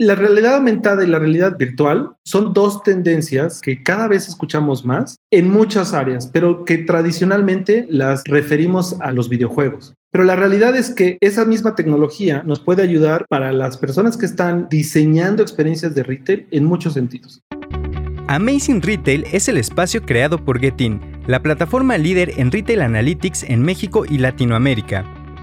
La realidad aumentada y la realidad virtual son dos tendencias que cada vez escuchamos más en muchas áreas, pero que tradicionalmente las referimos a los videojuegos. Pero la realidad es que esa misma tecnología nos puede ayudar para las personas que están diseñando experiencias de retail en muchos sentidos. Amazing Retail es el espacio creado por Getin, la plataforma líder en retail analytics en México y Latinoamérica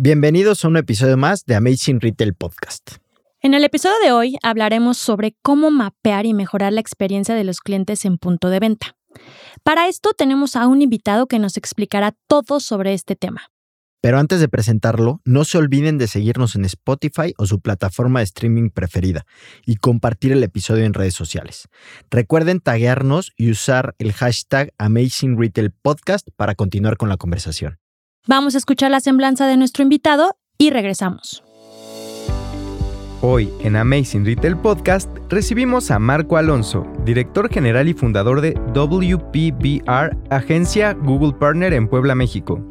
Bienvenidos a un episodio más de Amazing Retail Podcast. En el episodio de hoy hablaremos sobre cómo mapear y mejorar la experiencia de los clientes en punto de venta. Para esto tenemos a un invitado que nos explicará todo sobre este tema. Pero antes de presentarlo, no se olviden de seguirnos en Spotify o su plataforma de streaming preferida y compartir el episodio en redes sociales. Recuerden taguearnos y usar el hashtag Amazing Retail Podcast para continuar con la conversación. Vamos a escuchar la semblanza de nuestro invitado y regresamos. Hoy en Amazing Retail Podcast recibimos a Marco Alonso, director general y fundador de WPBR, agencia Google Partner en Puebla, México.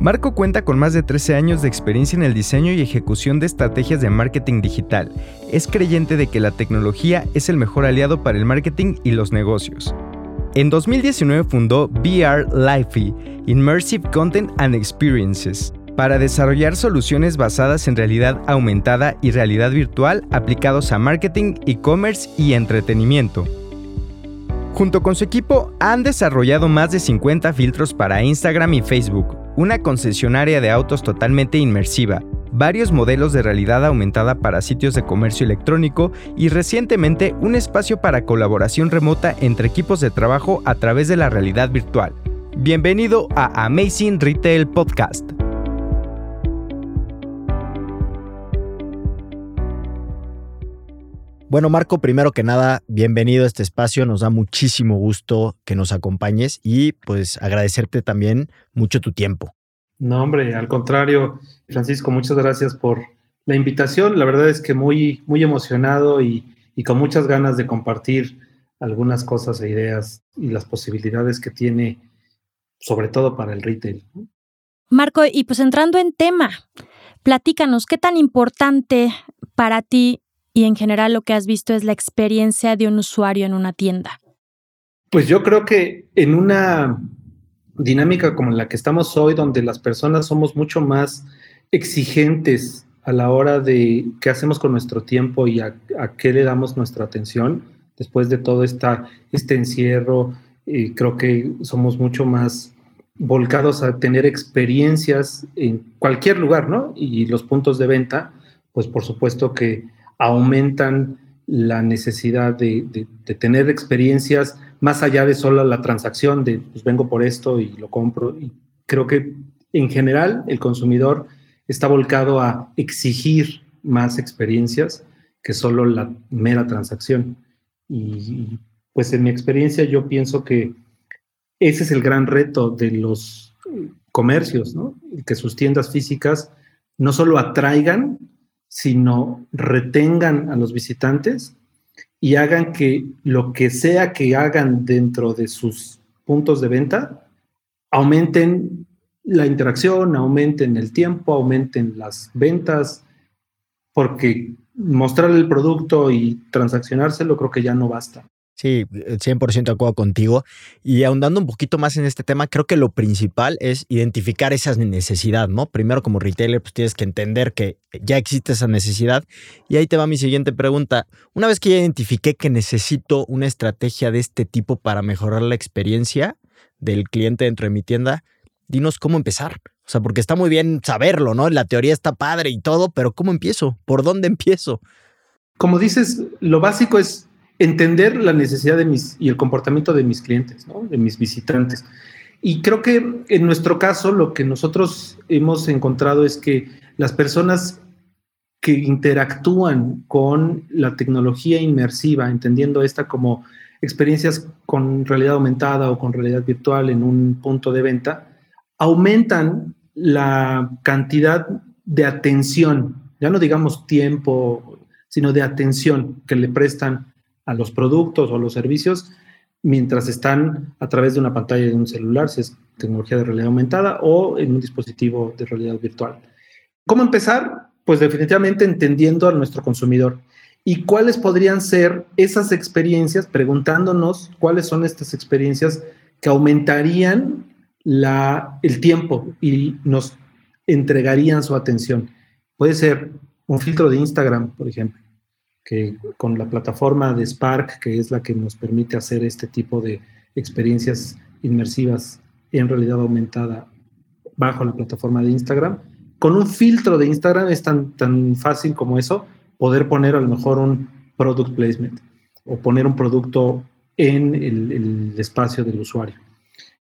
Marco cuenta con más de 13 años de experiencia en el diseño y ejecución de estrategias de marketing digital. Es creyente de que la tecnología es el mejor aliado para el marketing y los negocios. En 2019 fundó VR Lifey, Immersive Content and Experiences, para desarrollar soluciones basadas en realidad aumentada y realidad virtual aplicados a marketing, e-commerce y entretenimiento. Junto con su equipo han desarrollado más de 50 filtros para Instagram y Facebook, una concesionaria de autos totalmente inmersiva, varios modelos de realidad aumentada para sitios de comercio electrónico y recientemente un espacio para colaboración remota entre equipos de trabajo a través de la realidad virtual. Bienvenido a Amazing Retail Podcast. Bueno, Marco, primero que nada, bienvenido a este espacio. Nos da muchísimo gusto que nos acompañes y pues agradecerte también mucho tu tiempo. No, hombre, al contrario, Francisco, muchas gracias por la invitación. La verdad es que muy, muy emocionado y, con muchas ganas de compartir algunas cosas e ideas y las posibilidades que tiene, sobre todo para el retail. Marco, y pues entrando en tema, platícanos, ¿qué tan importante para ti y en general lo que has visto es la experiencia de un usuario en una tienda? Pues yo creo que en una dinámica como la que estamos hoy, donde las personas somos mucho más exigentes a la hora de qué hacemos con nuestro tiempo y a, qué le damos nuestra atención, después de todo este encierro, eh, creo que somos mucho más volcados a tener experiencias en cualquier lugar, ¿no? Y los puntos de venta, pues por supuesto que aumentan la necesidad de, de tener experiencias más allá de solo la transacción de pues vengo por esto y lo compro. Y creo que en general el consumidor está volcado a exigir más experiencias que solo la mera transacción. Y pues en mi experiencia yo pienso que ese es el gran reto de los comercios, ¿no? Que sus tiendas físicas no solo atraigan, sino retengan a los visitantes y hagan que lo que sea que hagan dentro de sus puntos de venta aumenten la interacción, aumenten el tiempo, aumenten las ventas, porque mostrar el producto y transaccionárselo creo que ya no basta. Sí, 100% de acuerdo contigo. Y ahondando un poquito más en este tema, creo que lo principal es identificar esa necesidad, ¿no? Primero como retailer, pues tienes que entender que ya existe esa necesidad. Y ahí te va mi siguiente pregunta. Una vez que ya identifiqué que necesito una estrategia de este tipo para mejorar la experiencia del cliente dentro de mi tienda, dinos cómo empezar. O sea, porque está muy bien saberlo, ¿no? La teoría está padre y todo, pero ¿cómo empiezo? ¿Por dónde empiezo? Como dices, lo básico es entender la necesidad de mis y el comportamiento de mis clientes, de mis visitantes. Y creo que en nuestro caso lo que nosotros hemos encontrado es que las personas que interactúan con la tecnología inmersiva, entendiendo esta como experiencias con realidad aumentada o con realidad virtual en un punto de venta, aumentan la cantidad de atención, ya no digamos tiempo, sino de atención que le prestan a los productos o los servicios mientras están a través de una pantalla de un celular, si es tecnología de realidad aumentada, o en un dispositivo de realidad virtual. ¿Cómo empezar? Pues definitivamente entendiendo a nuestro consumidor. ¿Y cuáles podrían ser esas experiencias? Preguntándonos cuáles son estas experiencias que aumentarían la, el tiempo y nos entregarían su atención. Puede ser un filtro de Instagram, por ejemplo que con la plataforma de Spark, que es la que nos permite hacer este tipo de experiencias inmersivas en realidad aumentada bajo la plataforma de Instagram, con un filtro de Instagram es tan, tan fácil como eso, poder poner a lo mejor un product placement o poner un producto en el, espacio del usuario.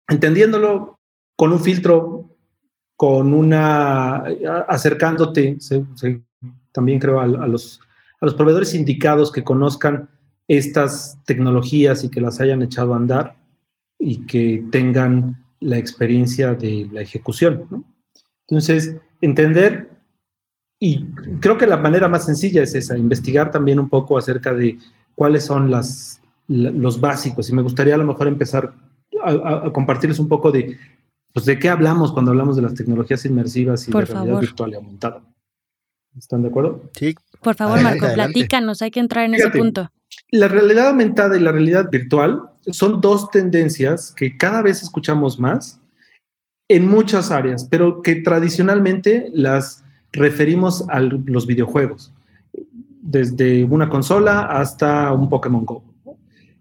Entendiéndolo con un filtro, con una, acercándote, también creo a los a los proveedores indicados que conozcan estas tecnologías y que las hayan echado a andar y que tengan la experiencia de la ejecución. Entonces, entender, y creo que la manera más sencilla es esa, investigar también un poco acerca de cuáles son las, los básicos. Y me gustaría a lo mejor empezar a, compartirles un poco de, pues, de qué hablamos cuando hablamos de las tecnologías inmersivas y de realidad virtual y aumentada. ¿Están de acuerdo? Sí, por favor, Marco, platícanos, hay que entrar en ese punto. La realidad aumentada y la realidad virtual son dos tendencias que cada vez escuchamos más en muchas áreas, pero que tradicionalmente las referimos a los videojuegos, desde una consola hasta un Pokémon Go.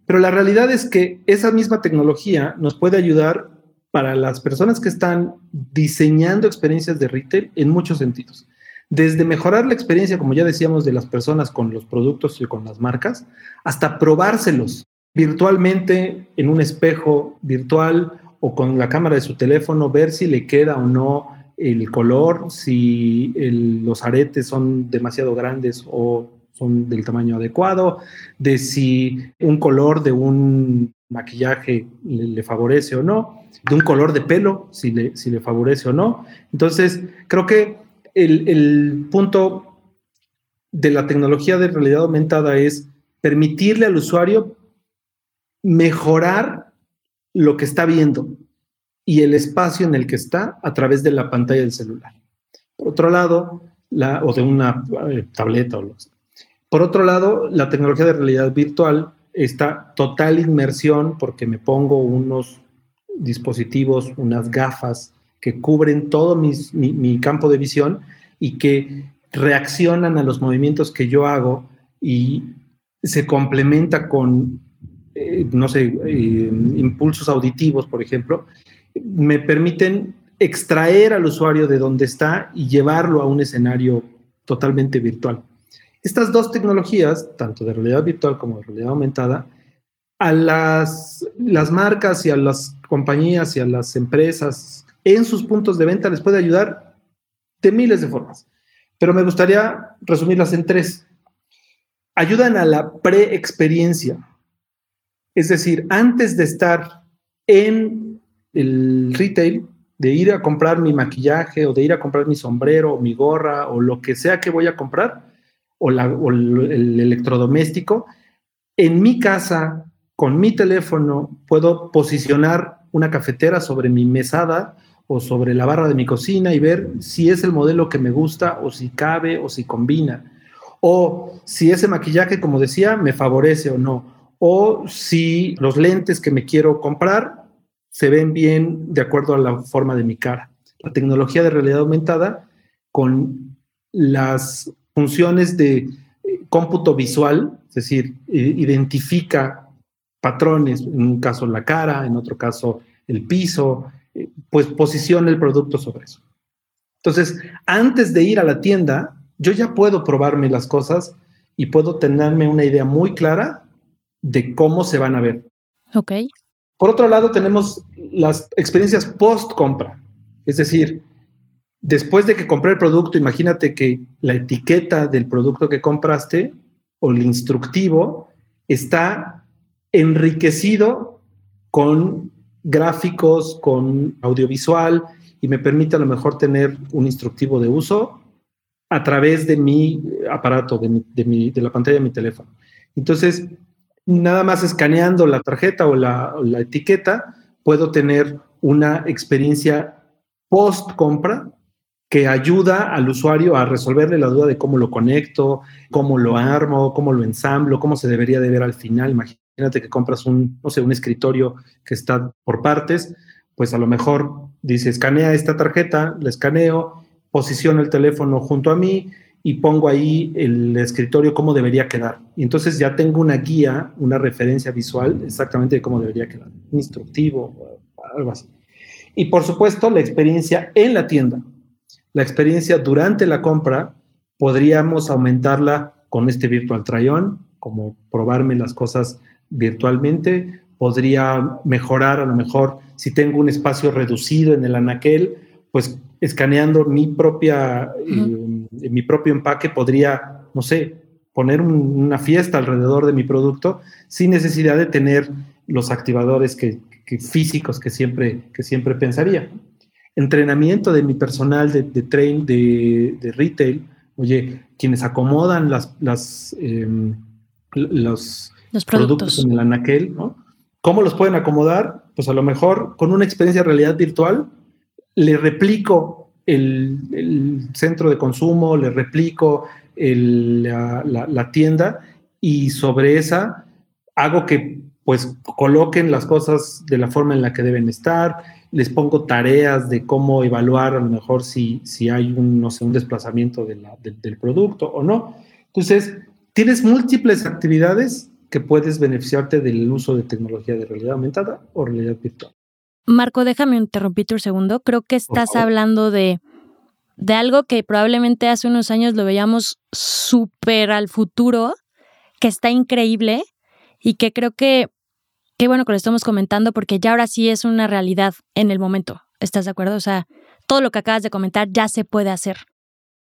Pero la realidad es que esa misma tecnología nos puede ayudar para las personas que están diseñando experiencias de retail en muchos sentidos. Desde mejorar la experiencia, como ya decíamos, de las personas con los productos y con las marcas, hasta probárselos virtualmente en un espejo virtual o con la cámara de su teléfono, ver si le queda o no el color, si los aretes son demasiado grandes o son del tamaño adecuado, de si un color de un maquillaje le, favorece o no, de un color de pelo, si le, si le favorece o no. Entonces, creo que el, punto de la tecnología de realidad aumentada es permitirle al usuario mejorar lo que está viendo y el espacio en el que está a través de la pantalla del celular. Por otro lado, la, o de una eh, tableta o lo Por otro lado, la tecnología de realidad virtual está total inmersión porque me pongo unos dispositivos, unas gafas que cubren todo mi, campo de visión y que reaccionan a los movimientos que yo hago y se complementa con, eh, no sé, eh, impulsos auditivos, por ejemplo, me permiten extraer al usuario de donde está y llevarlo a un escenario totalmente virtual. Estas dos tecnologías, tanto de realidad virtual como de realidad aumentada, a las, las marcas y a las compañías y a las empresas en sus puntos de venta les puede ayudar de miles de formas. Pero me gustaría resumirlas en tres. Ayudan a la pre-experiencia. Es decir, antes de estar en el retail, de ir a comprar mi maquillaje o de ir a comprar mi sombrero o mi gorra o lo que sea que voy a comprar, o, el electrodoméstico, en mi casa, con mi teléfono, puedo posicionar una cafetera sobre mi mesada o sobre la barra de mi cocina y ver si es el modelo que me gusta o si cabe o si combina. O si ese maquillaje, como decía, me favorece o no. O si los lentes que me quiero comprar se ven bien de acuerdo a la forma de mi cara. La tecnología de realidad aumentada con las funciones de eh, cómputo visual, es decir, identifica patrones, en un caso la cara, en otro caso el piso, pues posiciona el producto sobre eso. Entonces, antes de ir a la tienda, yo ya puedo probarme las cosas y puedo tenerme una idea muy clara de cómo se van a ver. Ok. Por otro lado, tenemos las experiencias post compra. Es decir, después de que compré el producto, imagínate que la etiqueta del producto que compraste o el instructivo está enriquecido con gráficos, con audiovisual y me permite a lo mejor tener un instructivo de uso a través de mi aparato, de, de, la pantalla de mi teléfono. Entonces, nada más escaneando la tarjeta o la, o la etiqueta, puedo tener una experiencia post compra que ayuda al usuario a resolverle la duda de cómo lo conecto, cómo lo armo, cómo lo ensamblo, cómo se debería de ver al final. Imagínate que compras un, no sé, un escritorio que está por partes, pues a lo mejor dice, escanea esta tarjeta, la escaneo, posiciono el teléfono junto a mí y pongo ahí el escritorio cómo debería quedar. Y entonces ya tengo una guía, una referencia visual exactamente de cómo debería quedar, instructivo, algo así. Y por supuesto, la experiencia en la tienda la experiencia durante la compra podríamos aumentarla con este virtual try-on, como probarme las cosas virtualmente. Podría mejorar a lo mejor si tengo un espacio reducido en el anaquel, pues escaneando mi propia, eh, mi propio empaque podría, no sé, poner una fiesta alrededor de mi producto sin necesidad de tener los activadores que, físicos que siempre, que siempre pensaría entrenamiento de mi personal de, de train, de, retail, oye, quienes acomodan las, las, em, los, productos. en el anaquel, ¿no? ¿Cómo los pueden acomodar? Pues a lo mejor con una experiencia de realidad virtual, le replico el, centro de consumo, le replico la, la tienda y sobre esa hago que pues coloquen las cosas de la forma en la que deben estar, les pongo tareas de cómo evaluar a lo mejor si, si hay un, no sé, un desplazamiento del producto o no. Entonces, tienes múltiples actividades que puedes beneficiarte del uso de tecnología de realidad aumentada o realidad virtual. Marco, déjame interrumpir un segundo. Creo que estás hablando de, de algo que probablemente hace unos años lo veíamos súper al futuro, que está increíble y que creo que qué bueno que lo estamos comentando porque ya ahora sí es una realidad en el momento. ¿Estás de acuerdo? O sea, todo lo que acabas de comentar ya se puede hacer.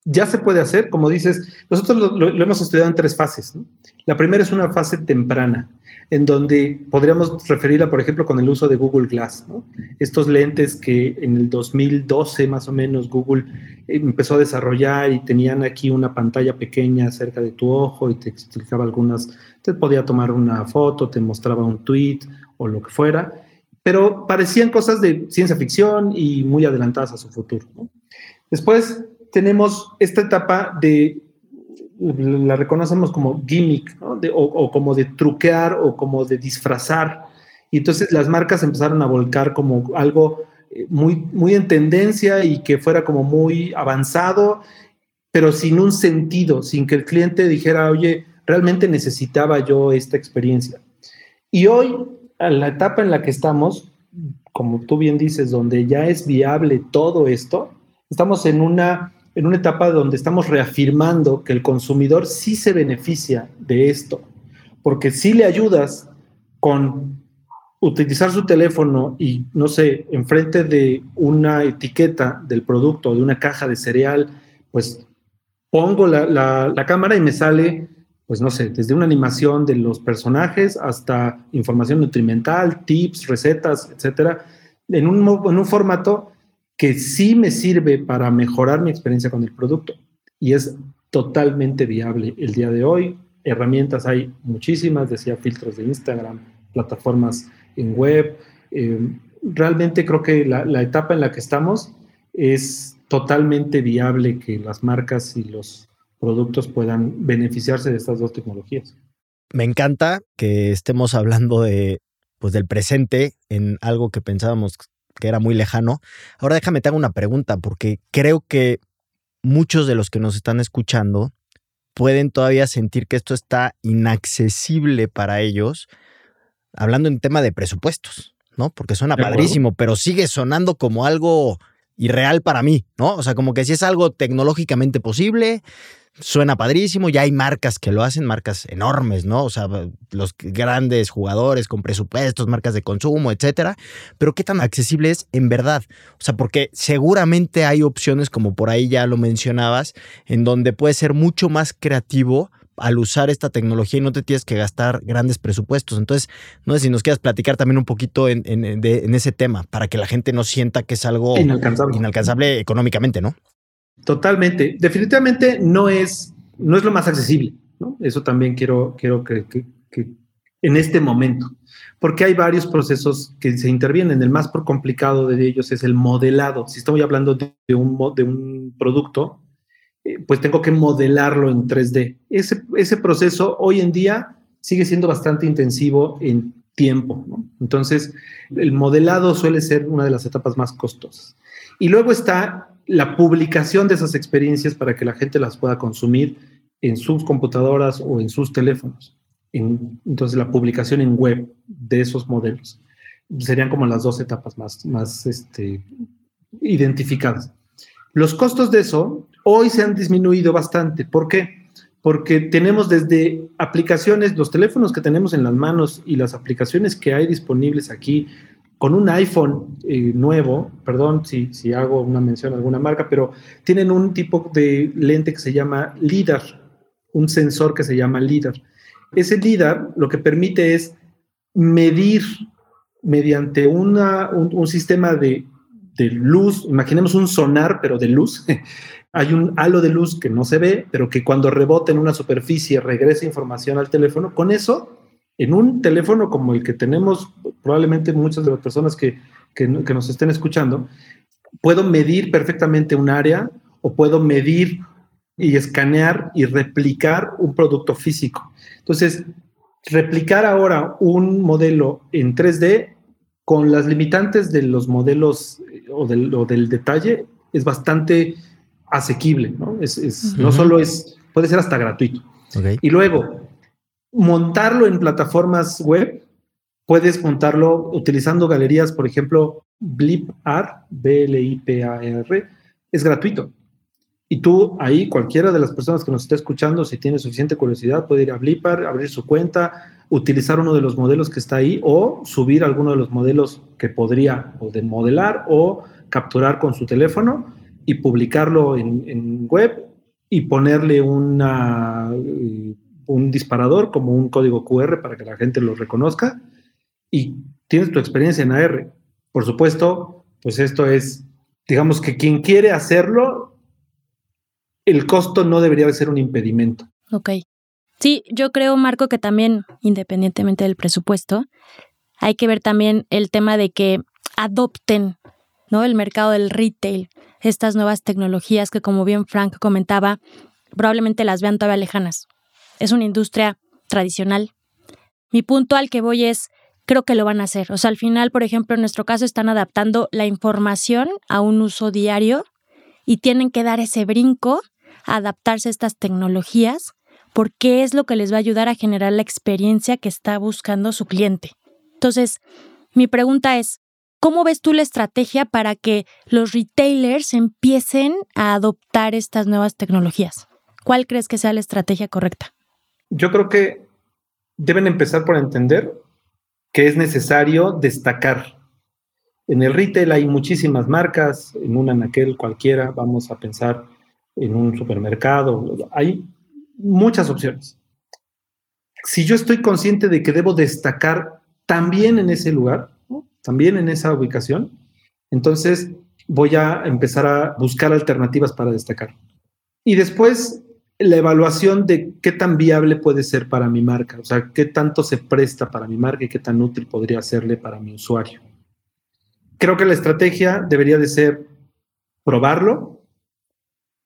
Ya se puede hacer, como dices, nosotros lo, hemos estudiado en tres fases. La primera es una fase temprana, en donde podríamos referirla, por ejemplo, con el uso de Google Glass. Estos lentes que en el 2012 más o menos Google empezó a desarrollar y tenían aquí una pantalla pequeña cerca de tu ojo y te explicaba algunas te podía tomar una foto, te mostraba un tweet o lo que fuera, pero parecían cosas de ciencia ficción y muy adelantadas a su futuro. Después tenemos esta etapa de, la reconocemos como gimmick, o, como de truquear o como de disfrazar. Y entonces las marcas empezaron a volcar como algo eh, muy, muy en tendencia y que fuera como muy avanzado, pero sin un sentido, sin que el cliente dijera, oye, realmente necesitaba yo esta experiencia. Y hoy, a la etapa en la que estamos, como tú bien dices, donde ya es viable todo esto, estamos en una, en una etapa donde estamos reafirmando que el consumidor sí se beneficia de esto, porque si le ayudas con utilizar su teléfono y, no sé, enfrente de una etiqueta del producto, de una caja de cereal, pues pongo la, la cámara y me sale pues no sé, desde una animación de los personajes hasta información nutrimental, tips, recetas, etcétera, en un, en un formato que sí me sirve para mejorar mi experiencia con el producto. Y es totalmente viable el día de hoy. Herramientas hay muchísimas, decía filtros de Instagram, plataformas en web. Eh, realmente creo que la, la etapa en la que estamos es totalmente viable que las marcas y los productos puedan beneficiarse de estas dos tecnologías. Me encanta que estemos hablando de, pues, del presente en algo que pensábamos que era muy lejano. Ahora déjame te hago una pregunta, porque creo que muchos de los que nos están escuchando pueden todavía sentir que esto está inaccesible para ellos, hablando en tema de presupuestos, ¿no? Porque suena padrísimo, pero sigue sonando como algo irreal para mí, ¿no? O sea, como que si es algo tecnológicamente posible, suena padrísimo, ya hay marcas que lo hacen, marcas enormes, ¿no? O sea, los grandes jugadores con presupuestos, marcas de consumo, etcétera. Pero qué tan accesible es en verdad? O sea, porque seguramente hay opciones, como por ahí ya lo mencionabas, en donde puede ser mucho más creativo al usar esta tecnología y no te tienes que gastar grandes presupuestos. Entonces, no sé si nos quieras platicar también un poquito en, ese tema, para que la gente no sienta que es algo inalcanzable, económicamente, ¿no? Totalmente. Definitivamente no es, no es lo más accesible. ¿no? Eso también quiero, quiero que, en este momento, porque hay varios procesos que se intervienen. El más complicado de ellos es el modelado. Si estoy hablando de un, de un producto, eh, pues tengo que modelarlo en 3D. Ese, ese proceso hoy en día sigue siendo bastante intensivo en tiempo. Entonces, el modelado suele ser una de las etapas más costosas. Y luego está la publicación de esas experiencias para que la gente las pueda consumir en sus computadoras o en sus teléfonos. entonces, la publicación en web de esos modelos serían como las dos etapas más, más este, identificadas. Los costos de eso hoy se han disminuido bastante. ¿Por qué? Porque tenemos desde aplicaciones, los teléfonos que tenemos en las manos y las aplicaciones que hay disponibles aquí con un iPhone eh, nuevo, perdón si, hago una mención a alguna marca, pero tienen un tipo de lente que se llama LIDAR, un sensor que se llama LIDAR. Ese LIDAR lo que permite es medir mediante una, un sistema de de luz, imaginemos un sonar, pero de luz. Hay un halo de luz que no se ve, pero que cuando rebota en una superficie regresa información al teléfono. Con eso, en un teléfono como el que tenemos, probablemente muchas de las personas que, que, que nos estén escuchando, puedo medir perfectamente un área o puedo medir y escanear y replicar un producto físico. Entonces, replicar ahora un modelo en 3D con las limitantes de los modelos eh, o del, detalle, es bastante asequible, ¿no? Es, No solo es, puede ser hasta gratuito. Y luego, montarlo en plataformas web, puedes montarlo utilizando galerías, por ejemplo, Blipar, B-L-I-P-A-R, es gratuito. Y tú ahí, cualquiera de las personas que nos esté escuchando, si tiene suficiente curiosidad, puede ir a Blipar, abrir su cuenta, utilizar uno de los modelos que está ahí o subir alguno de los modelos que podría o de modelar o capturar con su teléfono y publicarlo en, web y ponerle una, eh, un disparador como un código QR para que la gente lo reconozca y tienes tu experiencia en AR. Por supuesto, pues esto es, digamos que quien quiere hacerlo el costo no debería de ser un impedimento. Ok. Sí, yo creo, Marco, que también, independientemente del presupuesto, hay que ver también el tema de que adopten ¿no? el mercado del retail, estas nuevas tecnologías que, como bien Frank comentaba, probablemente las vean todavía lejanas. Es una industria tradicional. Mi punto al que voy es, creo que lo van a hacer. O sea, al final, por ejemplo, en nuestro caso están adaptando la información a un uso diario y tienen que dar ese brinco adaptarse a estas tecnologías porque es lo que les va a ayudar a generar la experiencia que está buscando su cliente. Entonces, mi pregunta es, ¿cómo ves tú la estrategia para que los retailers empiecen a adoptar estas nuevas tecnologías? ¿Cuál crees que sea la estrategia correcta? Yo creo que deben empezar por entender que es necesario destacar. En el retail hay muchísimas marcas, en una en aquel cualquiera, vamos a pensar en un supermercado. Hay muchas opciones. Si yo estoy consciente de que debo destacar también en ese lugar, también en esa ubicación, entonces voy a empezar a buscar alternativas para destacar. Y después la evaluación de qué tan viable puede ser para mi marca, o sea, qué tanto se presta para mi marca y qué tan útil podría serle para mi usuario. Creo que la estrategia debería de ser probarlo,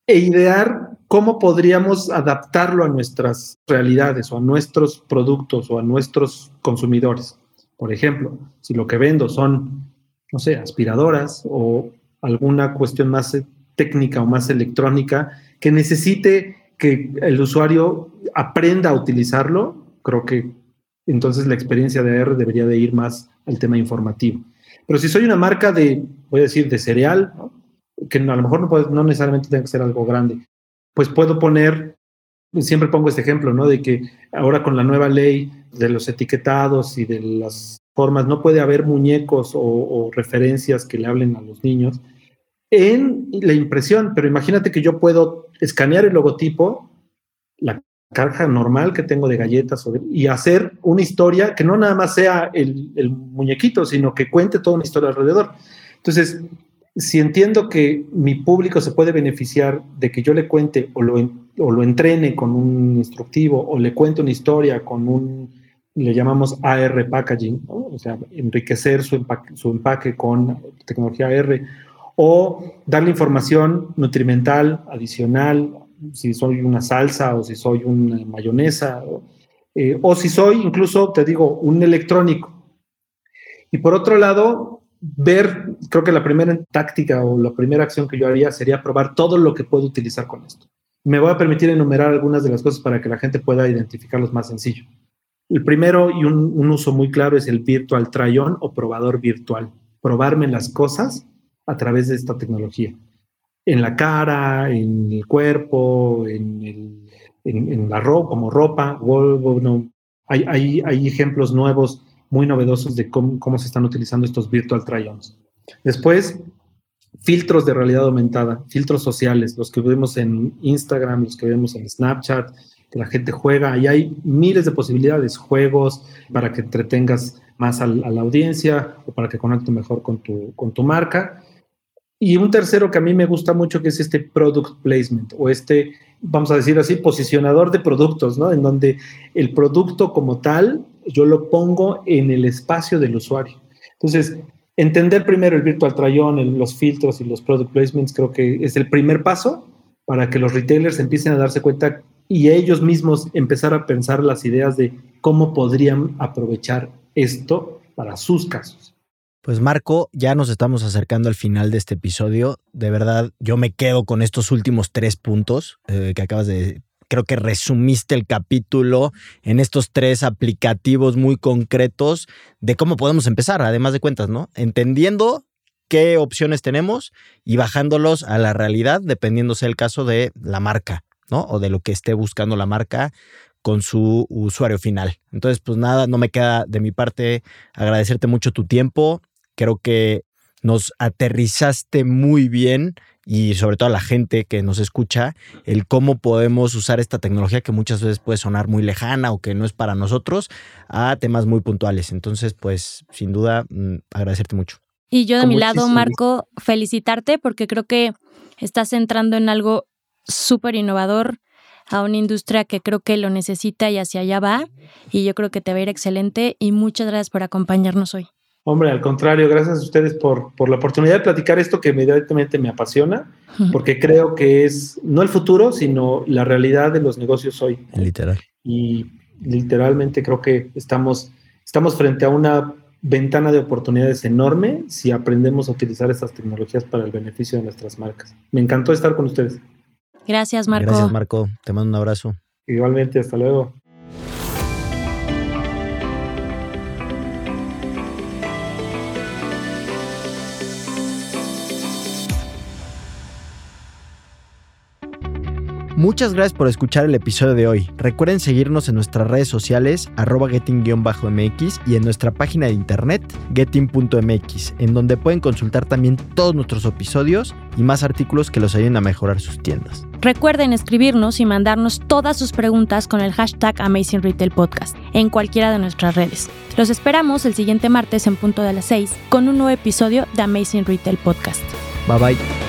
e idear cómo podríamos adaptarlo a nuestras realidades o a nuestros productos o a nuestros consumidores. Por ejemplo, si lo que vendo son, no sé, aspiradoras o alguna cuestión más técnica o más electrónica que necesite que el usuario aprenda a utilizarlo, creo que entonces la experiencia de AR debería de ir más al tema informativo. Pero si soy una marca de, voy a decir, de cereal, que a lo mejor no, no necesariamente tiene que ser algo grande, pues puedo poner siempre pongo este ejemplo, ¿no? De que ahora con la nueva ley de los etiquetados y de las formas, no puede haber muñecos o, referencias que le hablen a los niños en la impresión, pero imagínate que yo puedo escanear el logotipo, la caja normal que tengo de galletas y hacer una historia que no nada más sea el, muñequito, sino que cuente toda una historia alrededor. Entonces, si entiendo que mi público se puede beneficiar de que yo le cuente o lo, o lo entrene con un instructivo o le cuente una historia con un, le llamamos AR packaging, o sea, enriquecer su empaque, su empaque con tecnología AR, o darle información nutrimental adicional, si soy una salsa o si soy una mayonesa, eh, o si soy incluso, te digo, un electrónico. Y por otro lado, ver, creo que la primera táctica o la primera acción que yo haría sería probar todo lo que puedo utilizar con esto. Me voy a permitir enumerar algunas de las cosas para que la gente pueda identificarlos más sencillo. El primero y un, uso muy claro es el virtual try-on o probador virtual. Probarme las cosas a través de esta tecnología. En la cara, en el cuerpo, en, el, en, la ropa, como ropa. hay, hay, hay ejemplos nuevos muy novedosos de cómo, se están utilizando estos virtual try-ons. Después, filtros de realidad aumentada, filtros sociales, los que vemos en Instagram, los que vemos en Snapchat, que la gente juega, y hay miles de posibilidades, juegos para que entretengas más a, la audiencia o para que conecte mejor con tu, con tu marca. Y un tercero que a mí me gusta mucho, que es este product placement o este, vamos a decir así, posicionador de productos, ¿no? En donde el producto como tal yo lo pongo en el espacio del usuario. Entonces, entender primero el virtual try-on, los filtros y los product placements creo que es el primer paso para que los retailers empiecen a darse cuenta y ellos mismos empezar a pensar las ideas de cómo podrían aprovechar esto para sus casos. Pues Marco, ya nos estamos acercando al final de este episodio. De verdad, yo me quedo con estos últimos tres puntos eh, que acabas de creo que resumiste el capítulo en estos tres aplicativos muy concretos de cómo podemos empezar, además de cuentas, ¿no? Entendiendo qué opciones tenemos y bajándolos a la realidad, dependiéndose el caso de la marca, ¿no? O de lo que esté buscando la marca con su usuario final. Entonces, pues nada, no me queda de mi parte agradecerte mucho tu tiempo. Creo que nos aterrizaste muy bien y sobre todo a la gente que nos escucha, el cómo podemos usar esta tecnología que muchas veces puede sonar muy lejana o que no es para nosotros, a temas muy puntuales. Entonces, pues sin duda, mm, agradecerte mucho. Y yo de mi lado, Marco, felicitarte porque creo que estás entrando en algo súper innovador a una industria que creo que lo necesita y hacia allá va. Y yo creo que te va a ir excelente y muchas gracias por acompañarnos hoy. Hombre, al contrario, gracias a ustedes por, por la oportunidad de platicar esto que inmediatamente me apasiona, porque creo que es no el futuro, sino la realidad de los negocios hoy. Literal. Y literalmente creo que estamos, estamos frente a una ventana de oportunidades enorme si aprendemos a utilizar estas tecnologías para el beneficio de nuestras marcas. Me encantó estar con ustedes. Gracias, Marco. Gracias, Marco. Te mando un abrazo. Igualmente, hasta luego. Muchas gracias por escuchar el episodio de hoy. Recuerden seguirnos en nuestras redes sociales, arroba getting-mx y en nuestra página de internet, getting.mx, en donde pueden consultar también todos nuestros episodios y más artículos que los ayuden a mejorar sus tiendas. Recuerden escribirnos y mandarnos todas sus preguntas con el hashtag Amazing Retail Podcast en cualquiera de nuestras redes. Los esperamos el siguiente martes en punto de las 6 con un nuevo episodio de Amazing Retail Podcast. Bye bye.